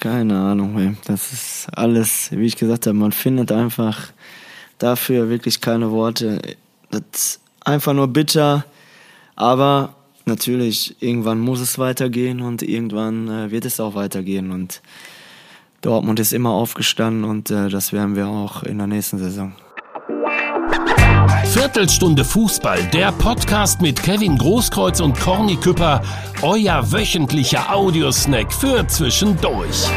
Keine Ahnung. Ey. Das ist alles, wie ich gesagt habe, man findet einfach dafür wirklich keine Worte. Das ist einfach nur bitter, aber natürlich, irgendwann muss es weitergehen und irgendwann äh, wird es auch weitergehen. Und Dortmund ist immer aufgestanden und äh, das werden wir auch in der nächsten Saison. Viertelstunde Fußball, der Podcast mit Kevin Großkreuz und Corny Küpper, euer wöchentlicher Audiosnack für zwischendurch.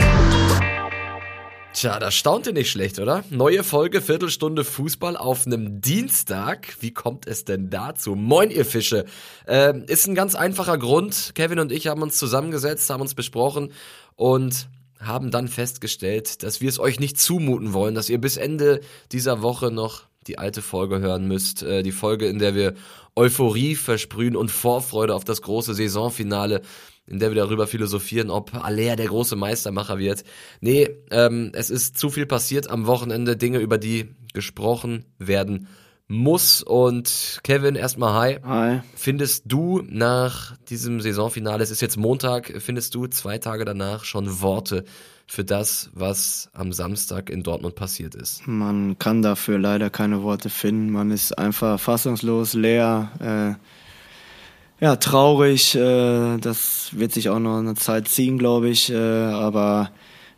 Tja, das staunt ihr nicht schlecht, oder? Neue Folge, Viertelstunde Fußball auf einem Dienstag. Wie kommt es denn dazu? Moin, ihr Fische. Äh, ist ein ganz einfacher Grund. Kevin und ich haben uns zusammengesetzt, haben uns besprochen und haben dann festgestellt, dass wir es euch nicht zumuten wollen, dass ihr bis Ende dieser Woche noch die alte Folge hören müsst. Äh, die Folge, in der wir Euphorie versprühen und Vorfreude auf das große Saisonfinale, in der wir darüber philosophieren, ob Aller der große Meistermacher wird. Nee, ähm, es ist zu viel passiert am Wochenende, Dinge, über die gesprochen werden muss. Und Kevin, erstmal hi. Hi. Findest du nach diesem Saisonfinale, es ist jetzt Montag, findest du zwei Tage danach schon Worte für das, was am Samstag in Dortmund passiert ist? Man kann dafür leider keine Worte finden. Man ist einfach fassungslos, leer, äh, ja, traurig. Äh, das wird sich auch noch eine Zeit ziehen, glaube ich. Äh, aber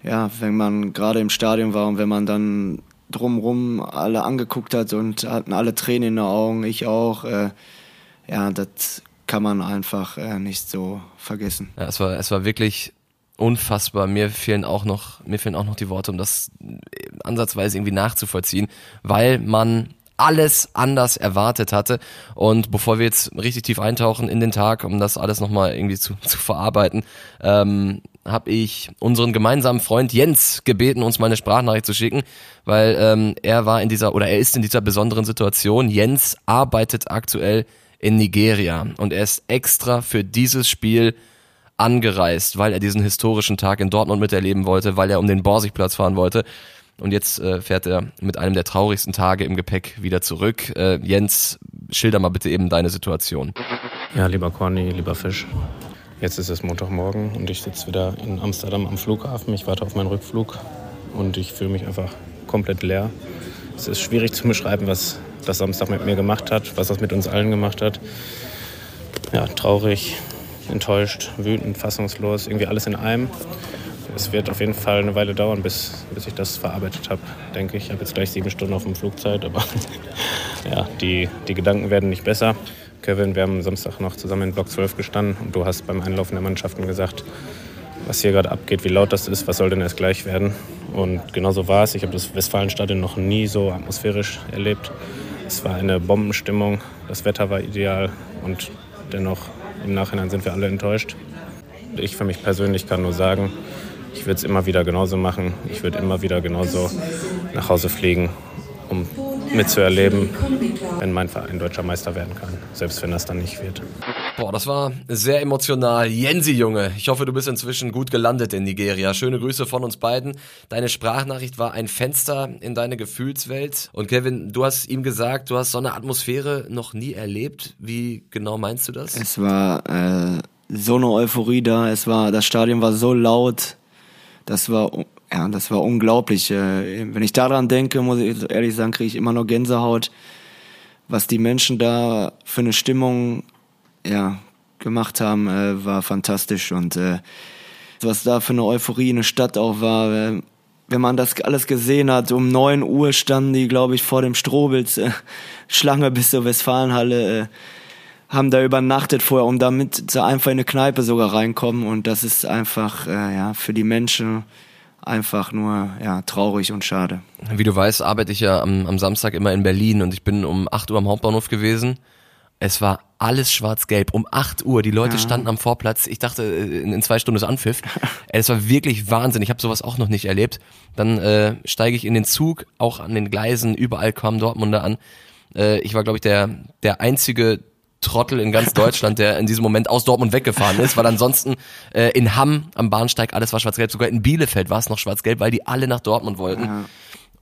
ja, wenn man gerade im Stadion war und wenn man dann drumrum alle angeguckt hat und hatten alle Tränen in den Augen, ich auch. Äh, ja, das kann man einfach äh, nicht so vergessen. Ja, es war, es war wirklich unfassbar. Mir fehlen auch noch, mir fehlen auch noch die Worte, um das ansatzweise irgendwie nachzuvollziehen, weil man alles anders erwartet hatte. Und bevor wir jetzt richtig tief eintauchen in den Tag, um das alles nochmal irgendwie zu, zu verarbeiten, ähm, habe ich unseren gemeinsamen Freund Jens gebeten, uns mal eine Sprachnachricht zu schicken, weil ähm, er war in dieser oder er ist in dieser besonderen Situation. Jens arbeitet aktuell in Nigeria und er ist extra für dieses Spiel angereist, weil er diesen historischen Tag in Dortmund miterleben wollte, weil er um den Borsigplatz fahren wollte. Und jetzt äh, fährt er mit einem der traurigsten Tage im Gepäck wieder zurück. Äh, Jens, schilder mal bitte eben deine Situation. Ja, lieber Corny, lieber Fisch. Jetzt ist es Montagmorgen und ich sitze wieder in Amsterdam am Flughafen. Ich warte auf meinen Rückflug und ich fühle mich einfach komplett leer. Es ist schwierig zu beschreiben, was das Samstag mit mir gemacht hat, was das mit uns allen gemacht hat. Ja, traurig, enttäuscht, wütend, fassungslos, irgendwie alles in einem. Es wird auf jeden Fall eine Weile dauern, bis, bis ich das verarbeitet habe, denke ich. Ich habe jetzt gleich sieben Stunden auf dem Flugzeit, aber ja, die, die Gedanken werden nicht besser. Kevin, wir haben Samstag noch zusammen in Block 12 gestanden und du hast beim Einlaufen der Mannschaften gesagt, was hier gerade abgeht, wie laut das ist, was soll denn erst gleich werden. Und genau so war es. Ich habe das Westfalenstadion noch nie so atmosphärisch erlebt. Es war eine Bombenstimmung, das Wetter war ideal und dennoch im Nachhinein sind wir alle enttäuscht. Ich für mich persönlich kann nur sagen, ich würde es immer wieder genauso machen. Ich würde immer wieder genauso nach Hause fliegen, um mitzuerleben, wenn mein Verein deutscher Meister werden kann, selbst wenn das dann nicht wird. Boah, das war sehr emotional. Jensi, Junge, ich hoffe, du bist inzwischen gut gelandet in Nigeria. Schöne Grüße von uns beiden. Deine Sprachnachricht war ein Fenster in deine Gefühlswelt. Und Kevin, du hast ihm gesagt, du hast so eine Atmosphäre noch nie erlebt. Wie genau meinst du das? Es war äh, so eine Euphorie da. Es war, das Stadion war so laut. Das war ja, das war unglaublich. Äh, wenn ich daran denke, muss ich ehrlich sagen, kriege ich immer noch Gänsehaut, was die Menschen da für eine Stimmung ja, gemacht haben, äh, war fantastisch. Und äh, was da für eine Euphorie in der Stadt auch war, wenn man das alles gesehen hat, um neun Uhr standen die, glaube ich, vor dem Strobels, Schlange bis zur Westfalenhalle, äh, haben da übernachtet vorher, um damit einfach in eine Kneipe sogar reinkommen. Und das ist einfach, äh, ja, für die Menschen einfach nur ja, traurig und schade. Wie du weißt, arbeite ich ja am, am Samstag immer in Berlin und ich bin um 8 Uhr am Hauptbahnhof gewesen. Es war alles schwarz-gelb. Um 8 Uhr, die Leute ja. standen am Vorplatz. Ich dachte, äh, in, in zwei Stunden ist Anpfiff. es war wirklich Wahnsinn. Ich habe sowas auch noch nicht erlebt. Dann äh, steige ich in den Zug, auch an den Gleisen, überall kamen Dortmunder an. Äh, ich war, glaube ich, der, der einzige Trottel in ganz Deutschland, der in diesem Moment aus Dortmund weggefahren ist, weil ansonsten äh, in Hamm am Bahnsteig alles war schwarz-gelb, sogar in Bielefeld war es noch schwarz-gelb, weil die alle nach Dortmund wollten. Ja.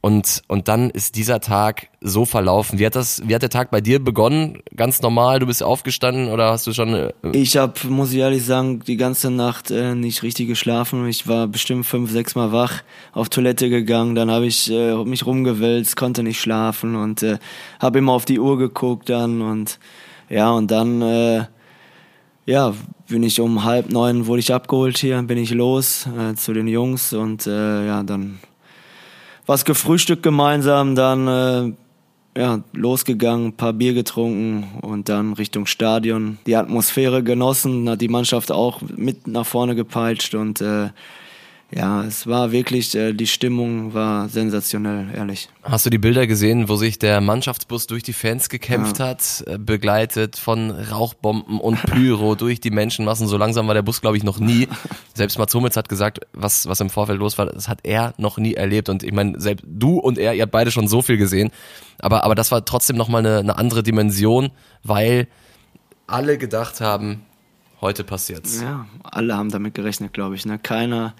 Und, und dann ist dieser Tag so verlaufen. Wie hat das, wie hat der Tag bei dir begonnen? Ganz normal, du bist aufgestanden oder hast du schon. Äh, Ich habe, muss ich ehrlich sagen, die ganze Nacht äh, nicht richtig geschlafen. Ich war bestimmt fünf, sechs Mal wach, auf Toilette gegangen, dann habe ich äh, mich rumgewälzt, konnte nicht schlafen und äh, habe immer auf die Uhr geguckt dann und ja und dann äh, ja bin ich um halb neun wurde ich abgeholt hier, bin ich los äh, zu den Jungs und äh, ja dann was gefrühstückt gemeinsam, dann äh, ja, losgegangen, ein paar Bier getrunken und dann Richtung Stadion. Die Atmosphäre genossen, hat die Mannschaft auch mit nach vorne gepeitscht und äh, ja, es war wirklich, äh, die Stimmung war sensationell, ehrlich. Hast du die Bilder gesehen, wo sich der Mannschaftsbus durch die Fans gekämpft Ja. hat, äh, begleitet von Rauchbomben und Pyro durch die Menschenmassen? So langsam war der Bus, glaube ich, noch nie. Selbst Mats Hummels hat gesagt, was, was im Vorfeld los war, das hat er noch nie erlebt. Und ich meine, selbst du und er, ihr habt beide schon so viel gesehen. Aber, aber das war trotzdem nochmal eine, eine andere Dimension, weil alle gedacht haben, heute passiert's. Ja, alle haben damit gerechnet, glaube ich. Ne? Keiner.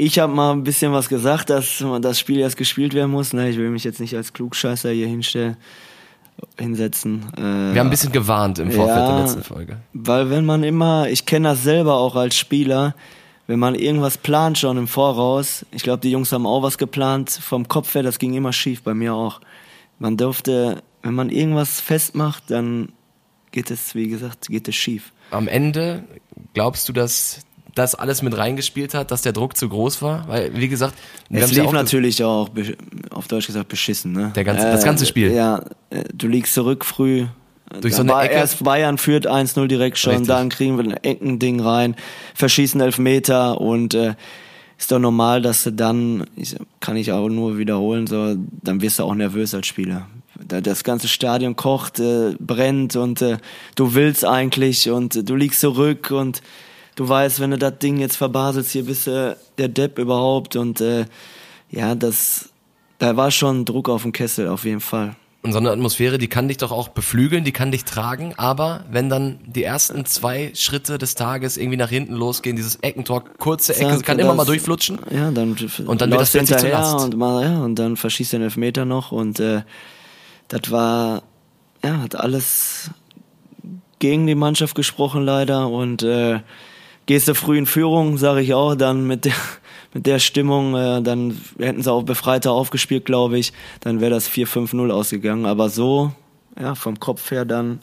Ich habe mal ein bisschen was gesagt, dass das Spiel erst gespielt werden muss. Ne? Ich will mich jetzt nicht als Klugscheißer hier hinstellen, hinsetzen. Äh, Wir haben ein bisschen gewarnt im Vorfeld Ja. der letzten Folge. Weil wenn man immer, ich kenne das selber auch als Spieler, wenn man irgendwas plant schon im Voraus, ich glaube, die Jungs haben auch was geplant, vom Kopf her, das ging immer schief, bei mir auch. Man durfte, wenn man irgendwas festmacht, dann geht es, wie gesagt, geht es schief. am Ende glaubst du, dass das alles mit reingespielt hat, dass der Druck zu groß war? Weil, wie gesagt, wir Es ja lief auch ges- natürlich auch, auf Deutsch gesagt, beschissen. Ne? Der ganze- das ganze Spiel. Ja, äh, du liegst zurück früh. Durch so eine Ecke. Erst Bayern führt 1-0 direkt schon, Richtig. dann kriegen wir ein Eckending rein, verschießen Elfmeter und äh, ist doch normal, dass du dann, ich, kann ich auch nur wiederholen, so, dann wirst du auch nervös als Spieler. Da- Das ganze Stadion kocht, äh, brennt und äh, du willst eigentlich und äh, du liegst zurück und du weißt, wenn du das Ding jetzt verbaselst, hier bist du der Depp überhaupt und äh, ja, das, da war schon Druck auf dem Kessel, auf jeden Fall. Und so eine Atmosphäre, die kann dich doch auch beflügeln, die kann dich tragen, aber wenn dann die ersten zwei Schritte des Tages irgendwie nach hinten losgehen, dieses Eckentor, kurze Ecke, Ja, kann immer mal durchflutschen. Ja, dann Und dann wird das plötzlich zur Last. und mal, ja, und dann verschießt er den Elfmeter noch und äh, das war ja, hat alles gegen die Mannschaft gesprochen leider und äh, gehst du früh in Führung, sage ich auch, dann mit der mit der Stimmung, äh, dann hätten sie auch befreiter aufgespielt, glaube ich, dann wäre das 4-5-0 ausgegangen, aber so, ja, vom Kopf her dann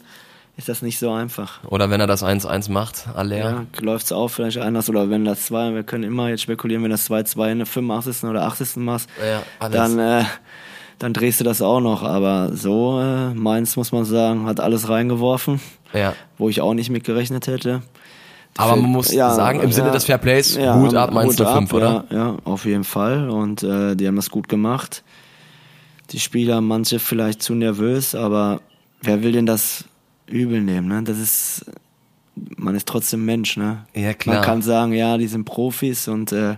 ist das nicht so einfach. Oder wenn er das 1-1 macht, Aller. Ja, läuft's auch vielleicht anders oder wenn das 2, wir können immer jetzt spekulieren, wenn das 2-2 in der 85. oder 80. machst, Ja, dann, äh, dann drehst du das auch noch. Aber so, äh, Mainz, muss man sagen, hat alles reingeworfen, ja. wo ich auch nicht mit gerechnet hätte. Aber man muss sagen, im Sinne des Fairplays, Hut ab, Mainz 05, oder? Ja, ja, auf jeden Fall. Und äh, die haben das gut gemacht. Die Spieler, manche vielleicht zu nervös, aber wer will denn das übel nehmen? Ne? Das ist, man ist trotzdem Mensch. Ne? Ja, klar. Man kann sagen, ja, die sind Profis und äh,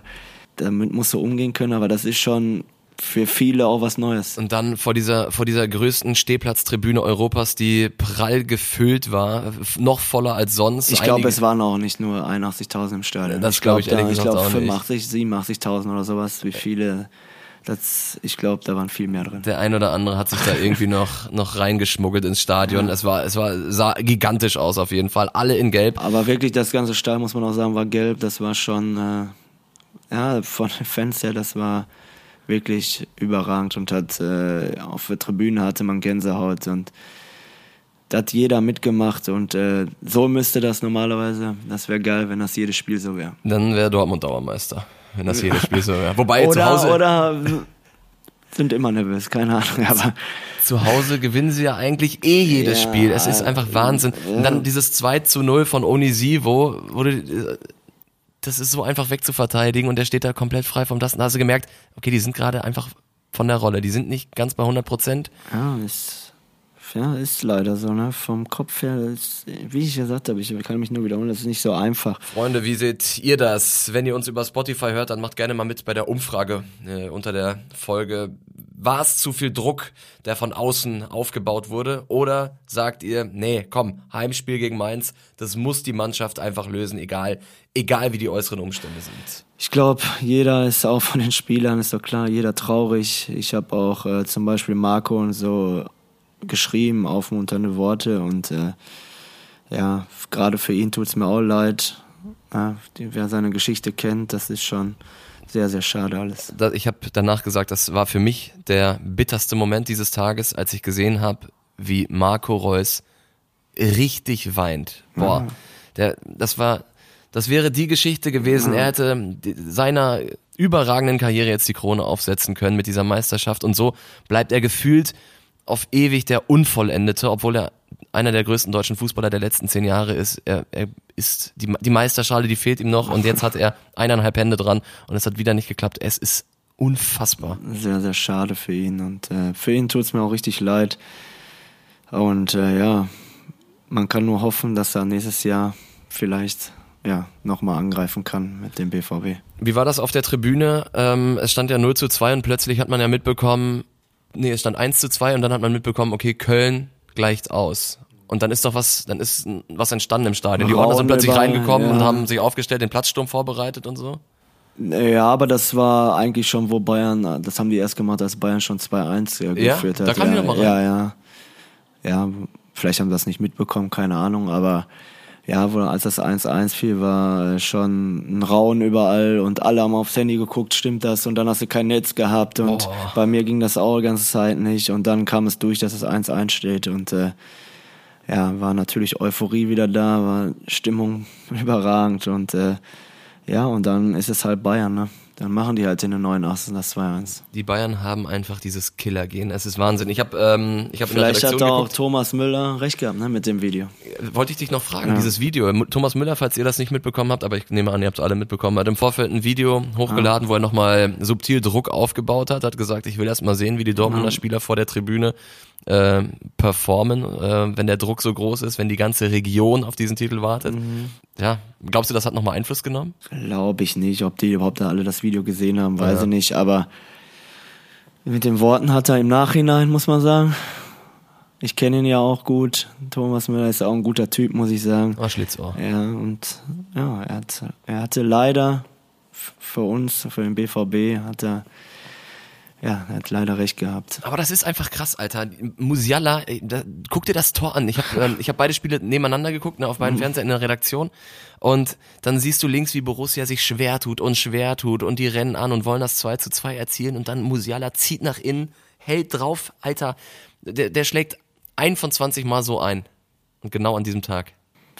damit musst du umgehen können, aber das ist schon für viele auch was Neues. Und dann vor dieser, vor dieser größten Stehplatztribüne Europas, die prall gefüllt war, noch voller als sonst. Ich glaube, es waren auch nicht nur 81.000 im Stadion. Das glaub ich da- ehrlich Ich gesagt glaube auch nicht. 85, 87.000 oder sowas. Wie viele? Das, ich glaube, da waren viel mehr drin. Der ein oder andere hat sich da irgendwie noch, noch reingeschmuggelt ins Stadion. Es war, es war, sah gigantisch aus auf jeden Fall. Alle in Gelb. Aber wirklich, das ganze Stall, muss man auch sagen, war gelb. Das war schon, äh, ja, von den Fans her, das war wirklich überragend und hat, äh, auf der Tribüne hatte man Gänsehaut und da hat jeder mitgemacht und äh, so müsste das normalerweise. Das wäre geil, wenn das jedes Spiel so wäre. Dann wäre Dortmund Dauermeister, wenn das jedes Spiel so wäre. Wobei zu Oder, Hause, oder sind immer nervös, keine Ahnung, aber zu Hause gewinnen sie ja eigentlich eh jedes Ja, Spiel. Es ist einfach Wahnsinn. Und dann dieses 2 zu 0 von Onisivo, wurde, das ist so einfach wegzuverteidigen und der steht da komplett frei vom Lasten. Da hast du gemerkt, okay, die sind gerade einfach von der Rolle. Die sind nicht ganz bei 100 Prozent. ja, ist, ja, ist leider so, ne? Vom Kopf her, ist, wie ich gesagt habe, ich kann mich nur wiederholen, das ist nicht so einfach. Freunde, wie seht ihr das? Wenn ihr uns über Spotify hört, dann macht gerne mal mit bei der Umfrage äh, unter der Folge. War es zu viel Druck, der von außen aufgebaut wurde? Oder sagt ihr, nee, komm, Heimspiel gegen Mainz, das muss die Mannschaft einfach lösen, egal, egal wie die äußeren Umstände sind. ich glaube, jeder ist auch von den Spielern, ist doch klar, jeder traurig. Ich habe auch äh, zum Beispiel Marco und so geschrieben, aufmunternde Worte und äh, ja, gerade für ihn tut es mir auch leid. Ja, wer seine Geschichte kennt, das ist schon sehr, sehr schade alles. Ich habe danach gesagt, das war für mich der bitterste Moment dieses Tages, als ich gesehen habe, wie Marco Reus richtig weint. Boah, ja. der, das war, das wäre die Geschichte gewesen. Ja. Er hätte seiner überragenden Karriere jetzt die Krone aufsetzen können mit dieser Meisterschaft und so bleibt er gefühlt auf ewig der Unvollendete, obwohl er einer der größten deutschen Fußballer der letzten zehn Jahre ist. Er, er ist die, die Meisterschale, die fehlt ihm noch und jetzt hat er eineinhalb Hände dran und es hat wieder nicht geklappt. Es ist unfassbar. Sehr, sehr schade für ihn und äh, für ihn tut es mir auch richtig leid. Und äh, ja, man kann nur hoffen, dass er nächstes Jahr vielleicht ja, nochmal angreifen kann mit dem BVB. Wie war das auf der Tribüne? Ähm, es stand ja 0 zu 2 und plötzlich hat man ja mitbekommen, nee, es stand 1 zu 2 und dann hat man mitbekommen, okay, Köln gleicht aus. Und dann ist doch was, dann ist was entstanden im Stadion. Die Ordner sind plötzlich reingekommen ja. und haben sich aufgestellt, den Platzsturm vorbereitet und so. Ja, aber das war eigentlich schon, wo Bayern, das haben die erst gemacht, als Bayern schon 2-1 ja, geführt hat. Da kam ja, die noch mal rein. Ja, ja. Ja, vielleicht haben das nicht mitbekommen, keine Ahnung, aber ja, wo, als das 1-1 fiel, war schon ein Rauen überall und alle haben aufs Handy geguckt, stimmt das? Und dann hast du kein Netz gehabt und oh. bei mir ging das auch die ganze Zeit nicht und dann kam es durch, dass es 1-1 steht und äh, ja, war natürlich Euphorie wieder da, war Stimmung überragend und äh, ja, und dann ist es halt Bayern, ne? Dann machen die halt in den 89. das 2-1. Die Bayern haben einfach dieses Killer-Gehen. Es ist Wahnsinn. Ich habe ähm, ich hab Vielleicht hat auch geguckt. Thomas Müller recht gehabt, ne, mit dem Video. Wollte ich dich noch fragen, ja. dieses Video. Thomas Müller, falls ihr das nicht mitbekommen habt, aber ich nehme an, ihr habt es alle mitbekommen, hat im Vorfeld ein Video hochgeladen, ah. wo er nochmal subtil Druck aufgebaut hat, hat gesagt, ich will erst mal sehen, wie die Dortmunder Spieler vor der Tribüne äh, performen, äh, wenn der Druck so groß ist, wenn die ganze Region auf diesen Titel wartet. Mhm. Ja, glaubst du, das hat nochmal Einfluss genommen? Glaube ich nicht. Ob die überhaupt alle das Video gesehen haben, weiß ja. ich nicht. Aber mit den Worten hat er im Nachhinein, muss man sagen. Ich kenne ihn ja auch gut. Thomas Müller ist auch ein guter Typ, muss ich sagen. War Schlitzohr. Ja, und ja, er, hat, er hatte leider für uns, für den BVB, hat er ja, er hat leider recht gehabt. Aber das ist einfach krass, Alter. Musiala, da, guck dir das Tor an. Ich habe ähm, ich hab beide Spiele nebeneinander geguckt, ne, auf beiden mhm. Fernsehern in der Redaktion. Und dann siehst du links, wie Borussia sich schwer tut und schwer tut und die rennen an und wollen das 2 zu 2 erzielen und dann Musiala zieht nach innen, hält drauf, Alter. Der, der schlägt ein von 20 Mal so ein. Und genau an diesem Tag.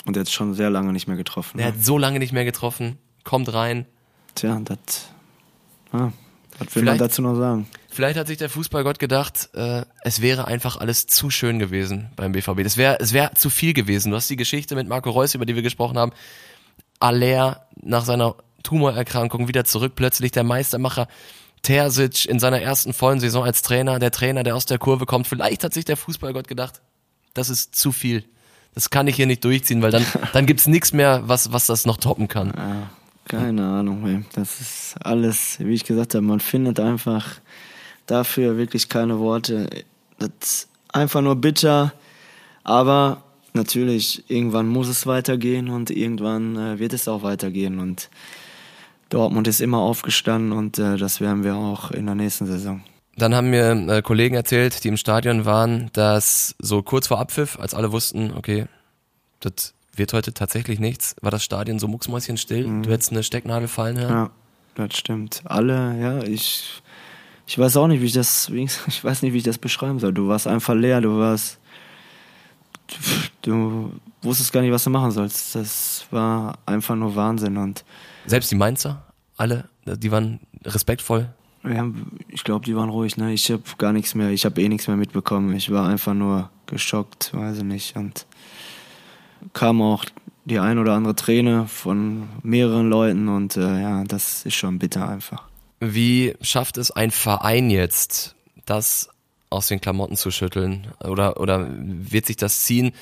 Und er hat schon sehr lange nicht mehr getroffen. Er ne? hat so lange nicht mehr getroffen, kommt rein. Tja, das. Ah, was will vielleicht, man dazu noch sagen? Vielleicht hat sich der Fußballgott gedacht, äh, es wäre einfach alles zu schön gewesen beim BVB. Das wäre, es wäre zu viel gewesen. Du hast die Geschichte mit Marco Reus, über die wir gesprochen haben. Aller nach seiner Tumorerkrankung wieder zurück, plötzlich der Meistermacher. Terzic in seiner ersten vollen Saison als Trainer, der Trainer, der aus der Kurve kommt. Vielleicht hat sich der Fußballgott gedacht, das ist zu viel. Das kann ich hier nicht durchziehen, weil dann, dann gibt's nichts mehr, was, was das noch toppen kann. Ja. Keine Ahnung, ey. das ist alles, wie ich gesagt habe, man findet einfach dafür wirklich keine Worte. Das ist einfach nur bitter, aber natürlich, irgendwann muss es weitergehen und irgendwann äh, wird es auch weitergehen und Dortmund ist immer aufgestanden und äh, das werden wir auch in der nächsten Saison. Dann haben mir äh, Kollegen erzählt, die im Stadion waren, dass so kurz vor Abpfiff, als alle wussten, okay, das wird heute tatsächlich nichts. War das Stadion so mucksmäuschenstill? Mhm. Du hättest eine Stecknadel fallen hören? Ja, das stimmt. Alle, ja, ich, ich weiß auch nicht, wie ich das, ich weiß nicht, wie ich das beschreiben soll. Du warst einfach leer, du warst, du wusstest gar nicht, was du machen sollst. Das war einfach nur Wahnsinn und. Selbst die Mainzer, alle, die waren respektvoll. Ja, ich glaube, die waren ruhig. Ne? Ich habe gar nichts mehr, ich habe eh nichts mehr mitbekommen. Ich war einfach nur geschockt, weiß ich nicht. Und kam auch die ein oder andere Träne von mehreren Leuten und äh, ja, das ist schon bitter einfach. Wie schafft es ein Verein jetzt, das aus den Klamotten zu schütteln? Oder, oder wird sich das ziehen?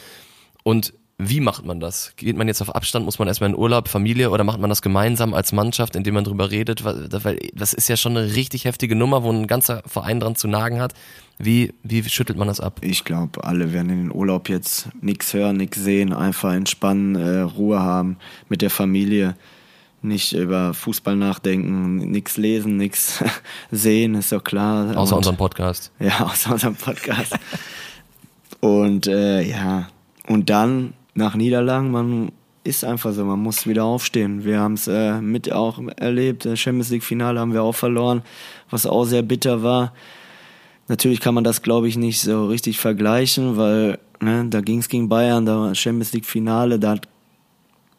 Und wie macht man das? Geht man jetzt auf Abstand? Muss man erstmal in Urlaub, Familie oder macht man das gemeinsam als Mannschaft, indem man drüber redet? Weil das ist ja schon eine richtig heftige Nummer, wo ein ganzer Verein dran zu nagen hat. Wie, wie schüttelt man das ab? Ich glaube, alle werden in den Urlaub jetzt nichts hören, nichts sehen, einfach entspannen, äh, Ruhe haben mit der Familie. nicht über Fußball nachdenken, nichts lesen, nichts sehen, ist doch klar. Außer Und- unseren Podcast. ja, aus unserem Podcast. und äh, ja, und dann nach Niederlagen, man ist einfach so, man muss wieder aufstehen. Wir haben es äh, mit auch erlebt, das Champions League Finale haben wir auch verloren, was auch sehr bitter war. Natürlich kann man das, glaube ich, nicht so richtig vergleichen, weil ne, da ging es gegen Bayern, da war Champions League Finale, da hat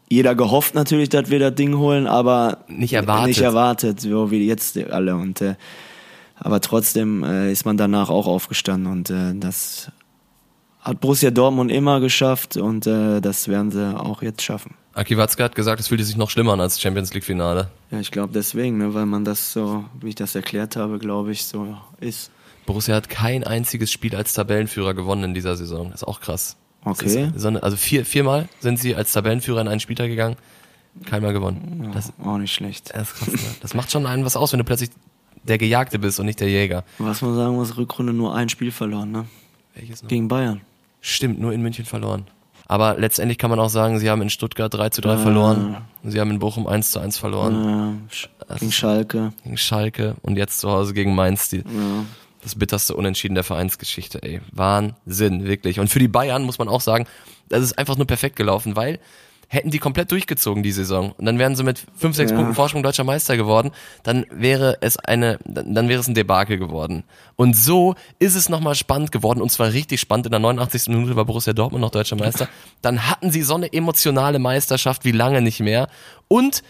jeder gehofft natürlich, dass wir das Ding holen, aber Nicht erwartet. Nicht erwartet, so wie jetzt alle. Und äh, aber trotzdem äh, ist man danach auch aufgestanden und äh, das hat Borussia Dortmund immer geschafft und äh, das werden sie auch jetzt schaffen. Aki Watzke hat gesagt, es fühlte sich noch schlimmer an als Champions League Finale. Ja, ich glaube deswegen, ne, weil man das so, wie ich das erklärt habe, glaube ich, so ist. Borussia hat kein einziges Spiel als Tabellenführer gewonnen in dieser Saison. Das ist auch krass. Okay. Ist also vier, viermal sind sie als Tabellenführer in einen Spieltag gegangen. Keinmal gewonnen. Das, Auch nicht schlecht. das krass. Ne? Das macht schon einen was aus, wenn du plötzlich der Gejagte bist und nicht der Jäger. Was man sagen muss, Rückrunde nur ein Spiel verloren, ne? Welches noch? Gegen Bayern. Stimmt, nur in München verloren. Aber letztendlich kann man auch sagen, sie haben in Stuttgart 3 zu 3 verloren. Sie haben in Bochum 1 zu 1 verloren. Sch- gegen Schalke. Gegen Schalke und jetzt zu Hause gegen Mainz. Die, Ja. das bitterste Unentschieden der Vereinsgeschichte, ey. Wahnsinn, wirklich. Und für die Bayern muss man auch sagen, das ist einfach nur perfekt gelaufen, weil hätten die komplett durchgezogen die Saison und dann wären sie mit 5, 6 Ja. Punkten Vorsprung deutscher Meister geworden, dann wäre es eine, dann dann wäre es ein Debakel geworden. Und so ist es nochmal spannend geworden und zwar richtig spannend. In der 89. Minute war Borussia Dortmund noch deutscher Meister. Dann hatten sie so eine emotionale Meisterschaft wie lange nicht mehr und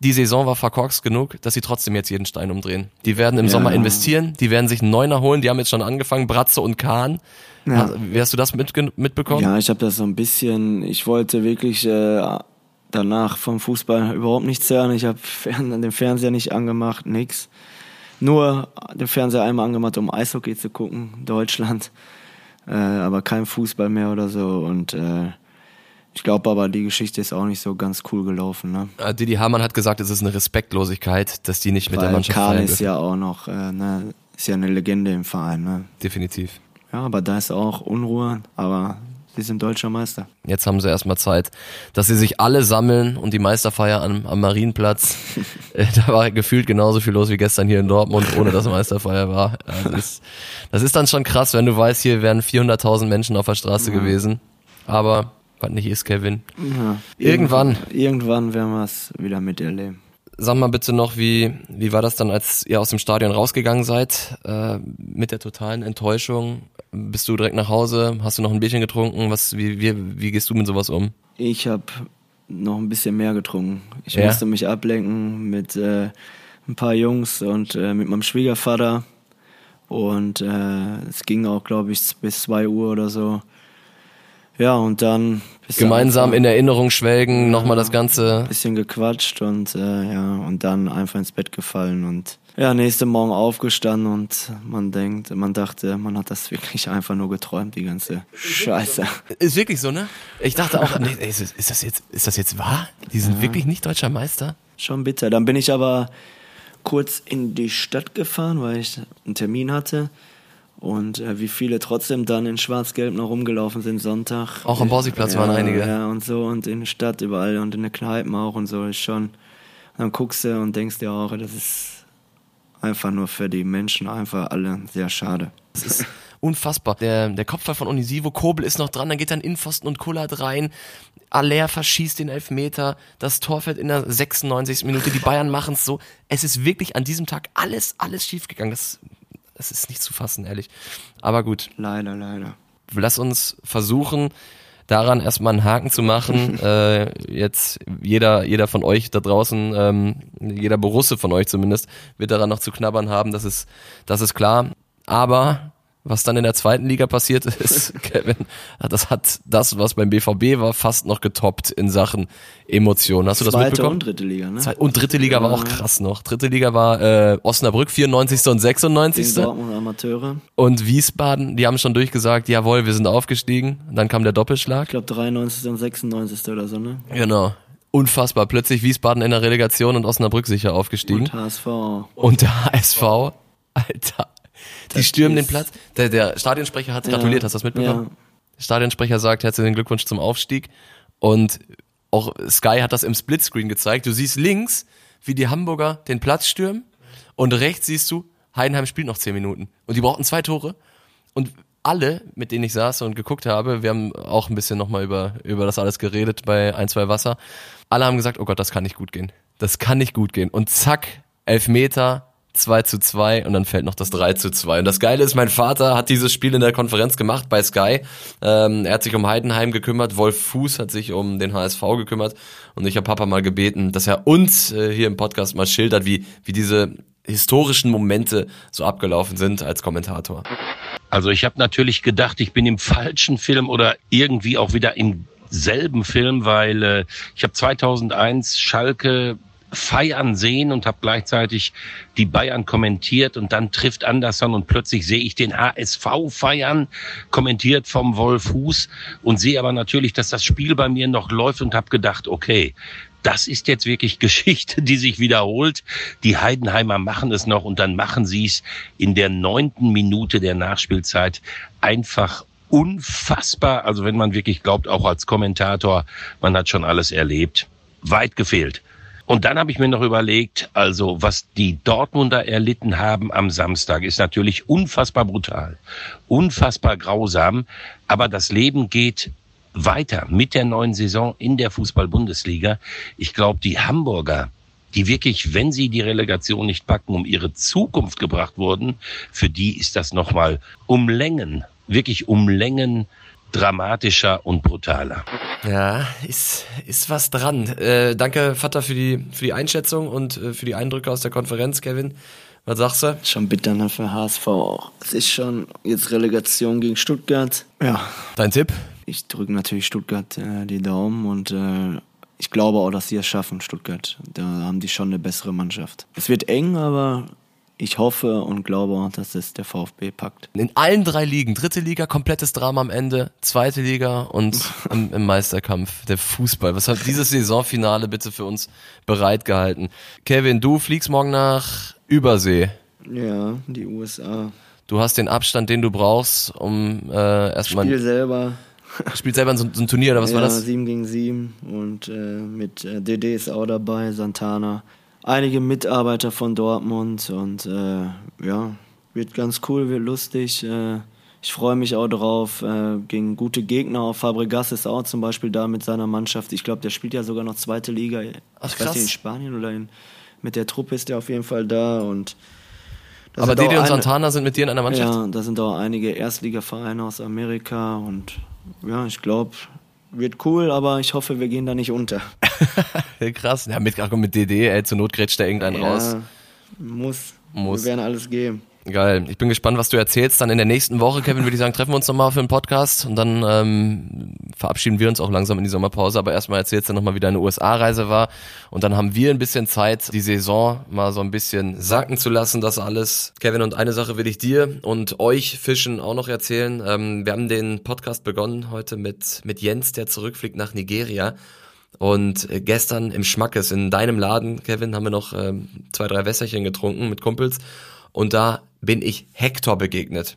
die Saison war verkorkst genug, dass sie trotzdem jetzt jeden Stein umdrehen. Die werden im Ja. Sommer investieren, die werden sich einen Neuner holen, die haben jetzt schon angefangen, Bratze und Kahn. Ja. Wie hast du das mitge- mitbekommen? Ja, ich habe das so ein bisschen, ich wollte wirklich äh, danach vom Fußball überhaupt nichts hören. Ich habe den Fernseher nicht angemacht, nix. Nur den Fernseher einmal angemacht, um Eishockey zu gucken, Deutschland. Äh, aber kein Fußball mehr oder so. Und äh, ich glaube aber, die Geschichte ist auch nicht so ganz cool gelaufen. Ne? Äh, Didi Hamann hat gesagt, es ist eine Respektlosigkeit, dass die nicht mit der Mannschaft feiern ist ja auch noch, äh, ne, ist ja eine Legende im Verein. Ne? Definitiv. Ja, aber da ist auch Unruhe. Aber sie sind deutscher Meister. Jetzt haben sie erstmal Zeit, dass sie sich alle sammeln und die Meisterfeier am, am Marienplatz. äh, da war gefühlt genauso viel los wie gestern hier in Dortmund, ohne dass Meisterfeier war. Ja, das, ist, das ist dann schon krass, wenn du weißt, hier wären 400.000 Menschen auf der Straße gewesen. Aber was nicht ist, Kevin. Ja. Irgendwann. Irgendwann werden wir es wieder miterleben. Sag mal bitte noch, wie, wie war das dann, als ihr aus dem Stadion rausgegangen seid, äh, mit der totalen Enttäuschung? Bist du direkt nach Hause? Hast du noch ein Bierchen getrunken? Was, wie, wie, wie gehst du mit sowas um? Ich habe noch ein bisschen mehr getrunken. Ich Ja? musste mich ablenken mit äh, ein paar Jungs und äh, mit meinem Schwiegervater. Und äh, es ging auch, glaube ich, bis 2 Uhr oder so. Ja, und dann Gemeinsam in Erinnerung schwelgen, nochmal das Ganze. ein bisschen gequatscht und äh, ja, und dann einfach ins Bett gefallen und ja, nächste Morgen aufgestanden und man denkt, man dachte, man hat das wirklich einfach nur geträumt, die ganze Scheiße. Ist wirklich so, ne? Ich dachte auch, nee, ist, ist das jetzt, ist das jetzt wahr? Die sind wirklich nicht deutscher Meister? Schon bitter. Dann bin ich aber kurz in die Stadt gefahren, weil ich einen Termin hatte. Und äh, wie viele trotzdem dann in Schwarz-Gelb noch rumgelaufen sind Sonntag. Auch am Borsigplatz ja, waren einige. Ja, und so und in der Stadt überall und in den Kneipen auch und so ist schon. Dann guckst du und denkst dir auch, das ist einfach nur für die Menschen einfach alle sehr schade. Das ist unfassbar. Der, der Kopfball von Onisivo, Kobel ist noch dran, dann geht dann Innenpfosten und Kullert rein. Aller verschießt den Elfmeter, das Tor fällt in der 96. Minute, die Bayern machen es so. Es ist wirklich an diesem Tag alles, alles schiefgegangen. Das, das ist nicht zu fassen, ehrlich. Aber gut, Leider, leider. lass uns versuchen, daran erstmal einen Haken zu machen. äh, jetzt jeder, jeder von euch da draußen, ähm, jeder Borusse von euch zumindest, wird daran noch zu knabbern haben, das ist, das ist klar. Aber was dann in der zweiten Liga passiert ist, Kevin, das hat das, was beim BVB war, fast noch getoppt in Sachen Emotionen. Hast du das Zweite mitbekommen? und dritte Liga, ne? Und dritte Liga war auch krass noch. Dritte Liga war äh, Osnabrück 94. und Gegen 96. Dortmund Amateure. Und Wiesbaden, die haben schon durchgesagt, jawohl, wir sind aufgestiegen. Und dann kam der Doppelschlag. Ich glaube 93. und 96. oder so, ne? Genau. Unfassbar. Plötzlich Wiesbaden in der Relegation und Osnabrück sicher aufgestiegen. Und HSV. Und der HSV, Alter, die stürmen den Platz. Der, der Stadionsprecher hat gratuliert, hast du das mitbekommen? Ja. Der Stadionsprecher sagt herzlichen Glückwunsch zum Aufstieg. Und auch Sky hat das im Splitscreen gezeigt. Du siehst links, wie die Hamburger den Platz stürmen und rechts siehst du, Heidenheim spielt noch zehn Minuten. Und die brauchten zwei Tore. Und alle, mit denen ich saß und geguckt habe, wir haben auch ein bisschen nochmal über, über das alles geredet bei ein, zwei Wasser. Alle haben gesagt, oh Gott, das kann nicht gut gehen. Das kann nicht gut gehen. Und zack, elf Meter, 2 zu 2 und dann fällt noch das 3 zu 2. Und das Geile ist, mein Vater hat dieses Spiel in der Konferenz gemacht bei Sky. Ähm, er hat sich um Heidenheim gekümmert, Wolf Fuß hat sich um den HSV gekümmert und ich habe Papa mal gebeten, dass er uns äh, hier im Podcast mal schildert, wie, wie diese historischen Momente so abgelaufen sind als Kommentator. Also ich habe natürlich gedacht, ich bin im falschen Film oder irgendwie auch wieder im selben Film, weil äh, ich habe 2001 Schalke feiern sehen und habe gleichzeitig die Bayern kommentiert und dann trifft Anderson und plötzlich sehe ich den HSV feiern, kommentiert vom Wolf Hus und sehe aber natürlich, dass das Spiel bei mir noch läuft und habe gedacht, okay, das ist jetzt wirklich Geschichte, die sich wiederholt. Die Heidenheimer machen es noch und dann machen sie es in der neunten Minute der Nachspielzeit einfach unfassbar. Also wenn man wirklich glaubt, auch als Kommentator, man hat schon alles erlebt. Weit gefehlt. Und dann habe ich mir noch überlegt, also was die Dortmunder erlitten haben am Samstag, ist natürlich unfassbar brutal, unfassbar grausam, aber das Leben geht weiter mit der neuen Saison in der Fußball-Bundesliga. Ich glaube, die Hamburger, die wirklich, wenn sie die Relegation nicht packen, um ihre Zukunft gebracht wurden, für die ist das nochmal um Längen, wirklich um Längen dramatischer und brutaler. Ja, ist, ist was dran. Äh, danke, Vater, für die, für die Einschätzung und äh, für die Eindrücke aus der Konferenz, Kevin. Was sagst du? Schon bitter ne, für HSV auch. Es ist schon jetzt Relegation gegen Stuttgart. Ja. Dein Tipp? Ich drücke natürlich Stuttgart äh, die Daumen und äh, ich glaube auch, dass sie es schaffen, Stuttgart. Da haben die schon eine bessere Mannschaft. Es wird eng, aber ich hoffe und glaube, dass es der VfB packt. In allen drei Ligen, dritte Liga, komplettes Drama am Ende, zweite Liga und im, im Meisterkampf, der Fußball. Was hat dieses Saisonfinale bitte für uns bereitgehalten? Kevin, du fliegst morgen nach Übersee. Ja, die USA. Du hast den Abstand, den du brauchst, um äh, erstmal. Spiel selber. Spielt selber so, so ein Turnier oder was ja, war das? 7 gegen 7 und äh, mit äh, DD ist auch dabei, Santana einige Mitarbeiter von Dortmund und äh, ja, wird ganz cool, wird lustig. Äh, ich freue mich auch drauf. Äh, gegen gute Gegner. Auch Fabregas ist auch zum Beispiel da mit seiner Mannschaft. Ich glaube, der spielt ja sogar noch zweite Liga. Ach, nicht, in Spanien oder in, mit der Truppe ist er auf jeden Fall da. Und Aber Dede und Santana sind mit dir in einer Mannschaft? Ja, da sind auch einige Erstligavereine aus Amerika und ja, ich glaube, wird cool, aber ich hoffe, wir gehen da nicht unter. Krass. Ja, mit, mit DD, ey, zur Not grätscht da irgendeinen raus. Ja, muss. Muss. Wir werden alles geben. Geil. Ich bin gespannt, was du erzählst. Dann in der nächsten Woche, Kevin, würde ich sagen, treffen wir uns nochmal für einen Podcast und dann ähm, verabschieden wir uns auch langsam in die Sommerpause. Aber erstmal erzählst du nochmal, wie deine USA-Reise war. Und dann haben wir ein bisschen Zeit, die Saison mal so ein bisschen sacken zu lassen, das alles. Kevin, und eine Sache will ich dir und euch Fischen auch noch erzählen. Ähm, wir haben den Podcast begonnen heute mit, mit Jens, der zurückfliegt nach Nigeria. Und äh, gestern im Schmackes in deinem Laden, Kevin, haben wir noch ähm, zwei, drei Wässerchen getrunken mit Kumpels. Und da bin ich Hector begegnet.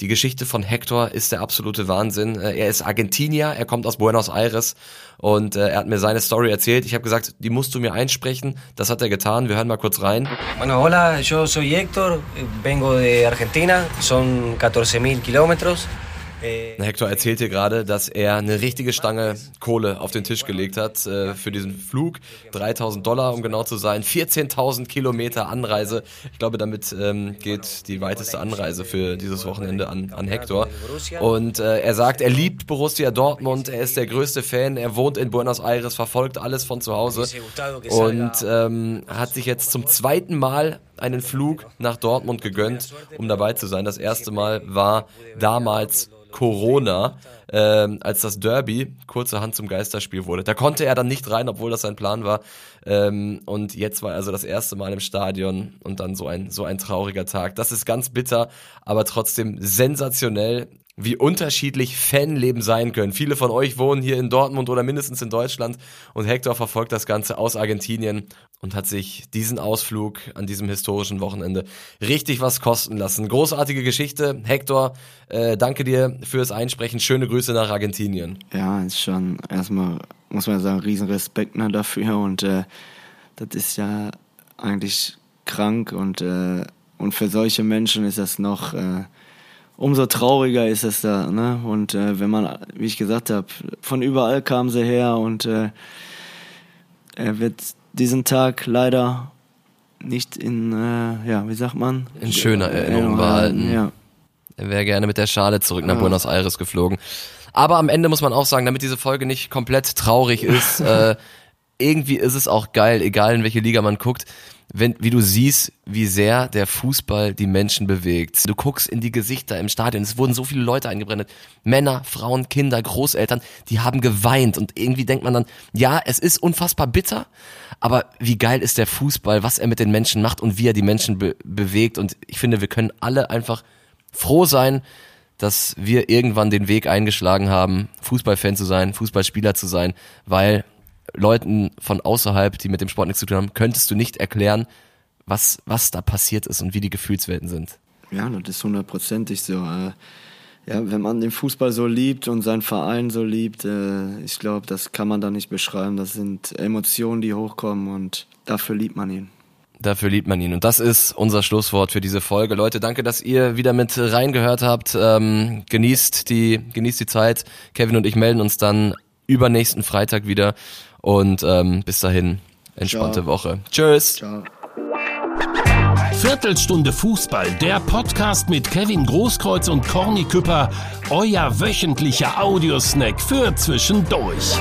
Die Geschichte von Hector ist der absolute Wahnsinn. Äh, Er ist Argentinier, er kommt aus Buenos Aires und äh, er hat mir seine Story erzählt. Ich habe gesagt, die musst du mir einsprechen. Das hat er getan. Wir hören mal kurz rein. Bueno, hola, yo soy Héctor, eh, vengo de Argentina, son 14.000 kilómetros. Hector erzählt hier gerade, dass er eine richtige Stange Kohle auf den Tisch gelegt hat äh, für diesen Flug. 3000 Dollar, um genau zu sein. 14.000 Kilometer Anreise. Ich glaube, damit ähm, geht die weiteste Anreise für dieses Wochenende an, an Hector. Und äh, er sagt, er liebt Borussia Dortmund. Er ist der größte Fan. Er wohnt in Buenos Aires, verfolgt alles von zu Hause. Und ähm, hat sich jetzt zum zweiten Mal einen Flug nach Dortmund gegönnt, um dabei zu sein. Das erste Mal war damals Corona, ähm, als das Derby kurzerhand zum Geisterspiel wurde. Da konnte er dann nicht rein, obwohl das sein Plan war. Ähm, und jetzt war also das erste Mal im Stadion und dann so ein, so ein trauriger Tag. Das ist ganz bitter, aber trotzdem sensationell. Wie unterschiedlich Fanleben sein können. Viele von euch wohnen hier in Dortmund oder mindestens in Deutschland und Hector verfolgt das Ganze aus Argentinien und hat sich diesen Ausflug an diesem historischen Wochenende richtig was kosten lassen. Großartige Geschichte. Hector, äh, danke dir fürs Einsprechen. Schöne Grüße nach Argentinien. Ja, ist schon erstmal, muss man sagen, riesen Respekt ne, dafür und äh, das ist ja eigentlich krank und, äh, und für solche Menschen ist das noch äh, umso trauriger ist es da. Ne? Und äh, wenn man, wie ich gesagt habe, von überall kamen sie her und äh, er wird diesen Tag leider nicht in, äh, ja, wie sagt man? In schöner Erinnerung behalten. Ja. Er wäre gerne mit der Schale zurück nach ja. Buenos Aires geflogen. Aber am Ende muss man auch sagen, damit diese Folge nicht komplett traurig ist, äh, irgendwie ist es auch geil, egal in welche Liga man guckt wenn, wie du siehst, wie sehr der Fußball die Menschen bewegt. Du guckst in die Gesichter im Stadion, es wurden so viele Leute eingebrannt. Männer, Frauen, Kinder, Großeltern, die haben geweint und irgendwie denkt man dann, ja, es ist unfassbar bitter, aber wie geil ist der Fußball, was er mit den Menschen macht und wie er die Menschen be bewegt und ich finde, wir können alle einfach froh sein, dass wir irgendwann den Weg eingeschlagen haben, Fußballfan zu sein, Fußballspieler zu sein, weil Leuten von außerhalb, die mit dem Sport nichts zu tun haben, könntest du nicht erklären, was, was da passiert ist und wie die Gefühlswelten sind. Ja, das ist hundertprozentig so. Äh, ja, wenn man den Fußball so liebt und seinen Verein so liebt, äh, ich glaube, das kann man da nicht beschreiben. Das sind Emotionen, die hochkommen und dafür liebt man ihn. Dafür liebt man ihn. Und das ist unser Schlusswort für diese Folge. Leute, danke, dass ihr wieder mit reingehört habt. Ähm, genießt, die, genießt die Zeit. Kevin und ich melden uns dann übernächsten Freitag wieder. Und ähm, bis dahin, entspannte Ciao. Woche. Tschüss. Ciao. Viertelstunde Fußball, der Podcast mit Kevin Großkreuz und Corny Küpper, euer wöchentlicher Audiosnack für zwischendurch.